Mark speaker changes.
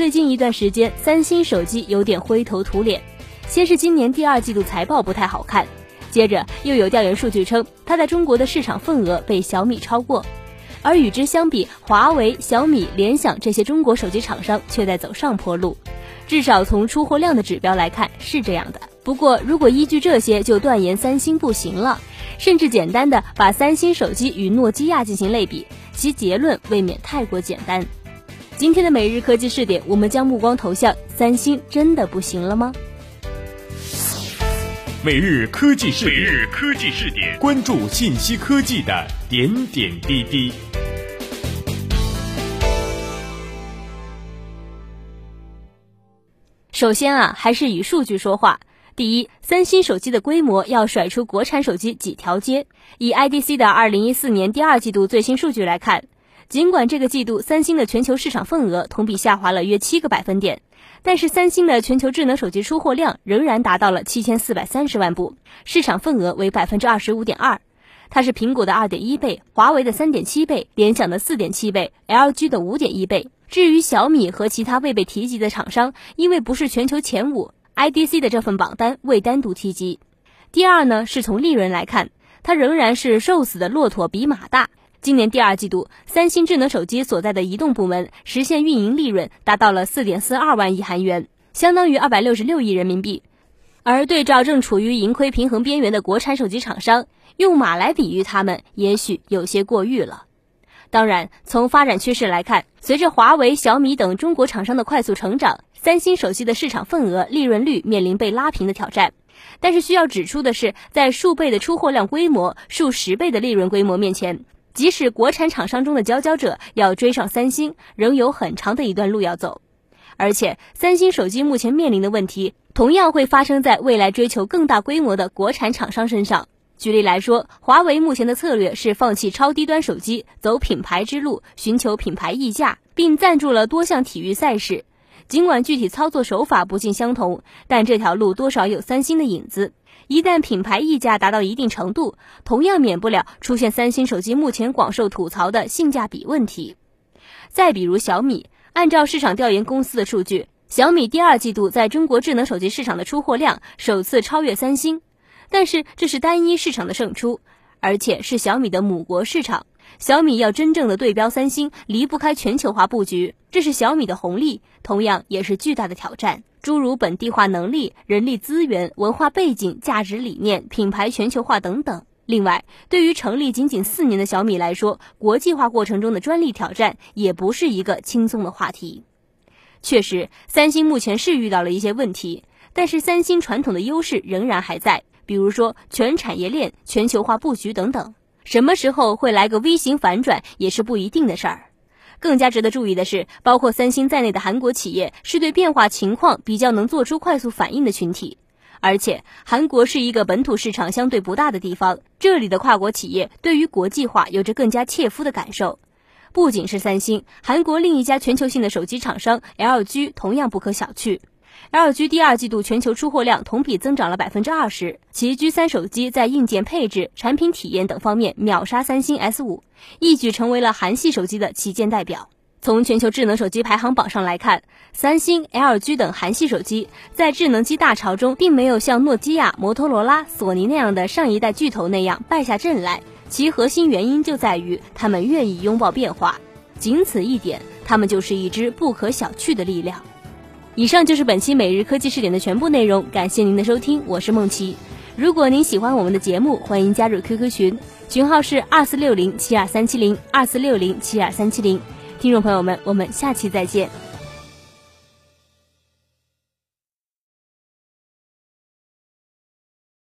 Speaker 1: 最近一段时间，三星手机有点灰头土脸。先是今年第二季度财报不太好看，接着又有调研数据称，它在中国的市场份额被小米超过。而与之相比，华为、小米、联想这些中国手机厂商却在走上坡路，至少从出货量的指标来看是这样的。不过，如果依据这些就断言三星不行了，甚至简单的把三星手机与诺基亚进行类比，其结论未免太过简单。今天的每日科技试点，我们将目光投向三星，真的不行了吗？
Speaker 2: 每日科技视点，每日科技视点，关注信息科技的点点滴滴。
Speaker 1: 首先啊，还是以数据说话。第一，三星手机的规模要甩出国产手机几条街。以 IDC 的二零一四年第二季度最新数据来看，尽管这个季度三星的全球市场份额同比下滑了约七个百分点，但是三星的全球智能手机出货量仍然达到了七千四百三十万部，市场份额为百分之二十五点二，它是苹果的二点一倍，华为的三点七倍，联想的四点七倍，LG 的五点一倍。至于小米和其他未被提及的厂商，因为不是全球前五。IDC 的这份榜单未单独提及。第二呢，是从利润来看，它仍然是瘦死的骆驼比马大。今年第二季度，三星智能手机所在的移动部门实现运营利润达到了四点四二万亿韩元，相当于二百六十六亿人民币。而对照正处于盈亏平衡边缘的国产手机厂商，用马来比喻他们，也许有些过誉了。当然，从发展趋势来看，随着华为、小米等中国厂商的快速成长，三星手机的市场份额、利润率面临被拉平的挑战。但是需要指出的是，在数倍的出货量规模、数十倍的利润规模面前，即使国产厂商中的佼佼者要追上三星，仍有很长的一段路要走。而且，三星手机目前面临的问题，同样会发生在未来追求更大规模的国产厂商身上。举例来说，华为目前的策略是放弃超低端手机，走品牌之路，寻求品牌溢价，并赞助了多项体育赛事。尽管具体操作手法不尽相同，但这条路多少有三星的影子。一旦品牌溢价达到一定程度，同样免不了出现三星手机目前广受吐槽的性价比问题。再比如小米，按照市场调研公司的数据，小米第二季度在中国智能手机市场的出货量首次超越三星。但是这是单一市场的胜出，而且是小米的母国市场。小米要真正的对标三星，离不开全球化布局，这是小米的红利，同样也是巨大的挑战。诸如本地化能力、人力资源、文化背景、价值理念、品牌全球化等等。另外，对于成立仅仅四年的小米来说，国际化过程中的专利挑战也不是一个轻松的话题。确实，三星目前是遇到了一些问题，但是三星传统的优势仍然还在。比如说全产业链、全球化布局等等，什么时候会来个 V 型反转也是不一定的事儿。更加值得注意的是，包括三星在内的韩国企业是对变化情况比较能做出快速反应的群体，而且韩国是一个本土市场相对不大的地方，这里的跨国企业对于国际化有着更加切肤的感受。不仅是三星，韩国另一家全球性的手机厂商 LG 同样不可小觑。LG 第二季度全球出货量同比增长了百分之二十，其 G3 手机在硬件配置、产品体验等方面秒杀三星 S5，一举成为了韩系手机的旗舰代表。从全球智能手机排行榜上来看，三星、LG 等韩系手机在智能机大潮中，并没有像诺基亚、摩托罗拉、索尼那样的上一代巨头那样败下阵来。其核心原因就在于他们愿意拥抱变化，仅此一点，他们就是一支不可小觑的力量。以上就是本期每日科技视点的全部内容，感谢您的收听，我是梦琪。如果您喜欢我们的节目，欢迎加入 QQ 群，群号是二四六零七二三七零二四六零七二三七零。听众朋友们，我们下期再见。